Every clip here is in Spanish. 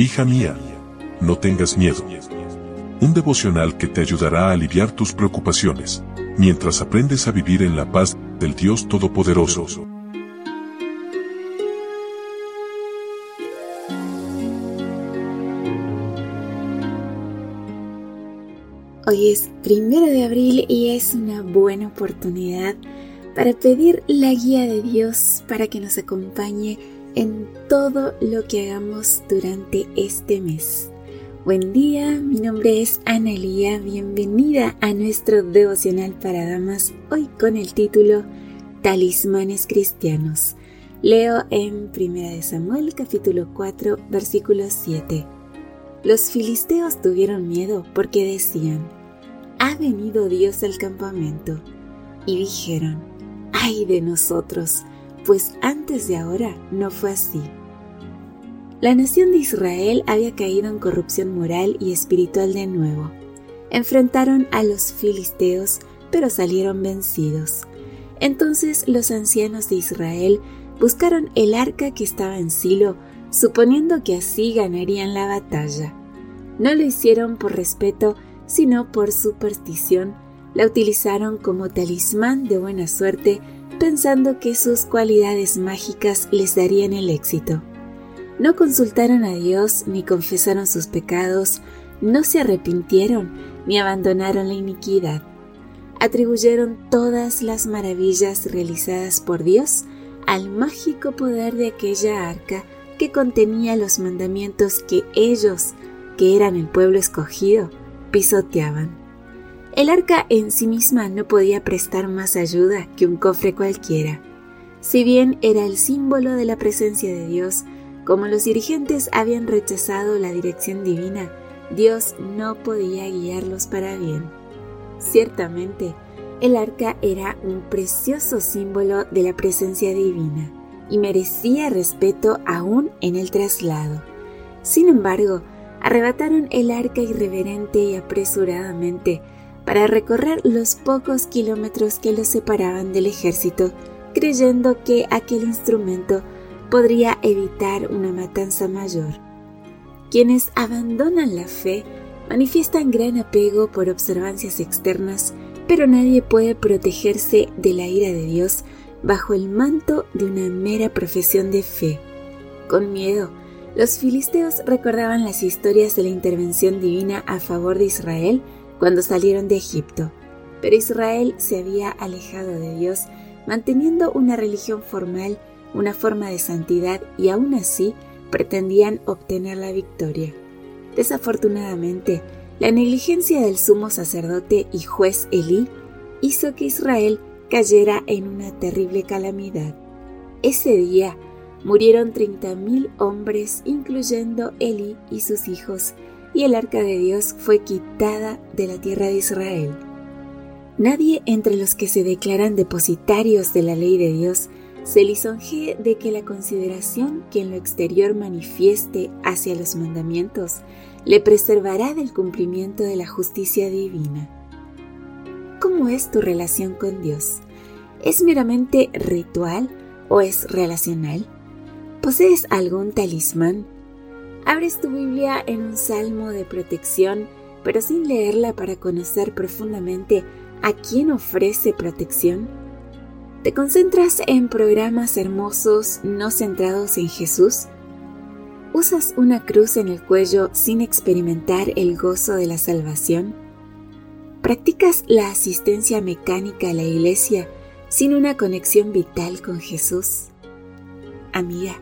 Hija mía, no tengas miedo. Un devocional que te ayudará a aliviar tus preocupaciones, mientras aprendes a vivir en la paz del Dios Todopoderoso. Hoy es primero de abril y es una buena oportunidad para pedir la guía de Dios para que nos acompañe en todo lo que hagamos durante este mes. Buen día, mi nombre es Analía, bienvenida a nuestro devocional para damas, hoy con el título Talismanes Cristianos. Leo en 1 Samuel capítulo 4 versículo 7. Los filisteos tuvieron miedo porque decían, ha venido Dios al campamento. Y dijeron, ay de nosotros, pues antes de ahora no fue así. La nación de Israel había caído en corrupción moral y espiritual de nuevo. Enfrentaron a los filisteos, pero salieron vencidos. Entonces los ancianos de Israel buscaron el arca que estaba en Silo, suponiendo que así ganarían la batalla. No lo hicieron por respeto, sino por superstición. La utilizaron como talismán de buena suerte pensando que sus cualidades mágicas les darían el éxito. No consultaron a Dios ni confesaron sus pecados, no se arrepintieron ni abandonaron la iniquidad. Atribuyeron todas las maravillas realizadas por Dios al mágico poder de aquella arca que contenía los mandamientos que ellos, que eran el pueblo escogido, pisoteaban. El arca en sí misma no podía prestar más ayuda que un cofre cualquiera. Si bien era el símbolo de la presencia de Dios, como los dirigentes habían rechazado la dirección divina, Dios no podía guiarlos para bien. Ciertamente, el arca era un precioso símbolo de la presencia divina y merecía respeto aún en el traslado. Sin embargo, arrebataron el arca irreverente y apresuradamente, para recorrer los pocos kilómetros que los separaban del ejército, creyendo que aquel instrumento podría evitar una matanza mayor. Quienes abandonan la fe manifiestan gran apego por observancias externas, pero nadie puede protegerse de la ira de Dios bajo el manto de una mera profesión de fe. Con miedo, los filisteos recordaban las historias de la intervención divina a favor de Israel cuando salieron de Egipto, pero Israel se había alejado de Dios, manteniendo una religión formal, una forma de santidad y aún así pretendían obtener la victoria. Desafortunadamente, la negligencia del sumo sacerdote y juez Elí hizo que Israel cayera en una terrible calamidad. Ese día murieron 30.000 hombres, incluyendo Elí y sus hijos, y el arca de Dios fue quitada de la tierra de Israel. Nadie entre los que se declaran depositarios de la ley de Dios se lisonjee de que la consideración que en lo exterior manifieste hacia los mandamientos le preservará del cumplimiento de la justicia divina. ¿Cómo es tu relación con Dios? ¿Es meramente ritual o es relacional? ¿Posees algún talismán Abres tu Biblia en un salmo de protección, pero sin leerla para conocer profundamente a quién ofrece protección. ¿Te concentras en programas hermosos no centrados en Jesús? ¿Usas una cruz en el cuello sin experimentar el gozo de la salvación? ¿Practicas la asistencia mecánica a la iglesia sin una conexión vital con Jesús? Amiga,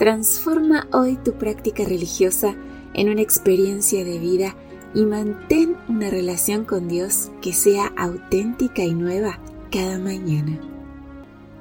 Transforma hoy tu práctica religiosa en una experiencia de vida y mantén una relación con Dios que sea auténtica y nueva cada mañana.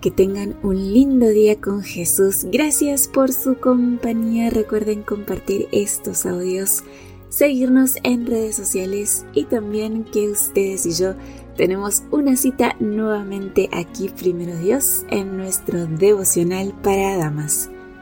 Que tengan un lindo día con Jesús. Gracias por su compañía. Recuerden compartir estos audios, seguirnos en redes sociales y también que ustedes y yo tenemos una cita nuevamente aquí, primero Dios, en nuestro devocional para damas.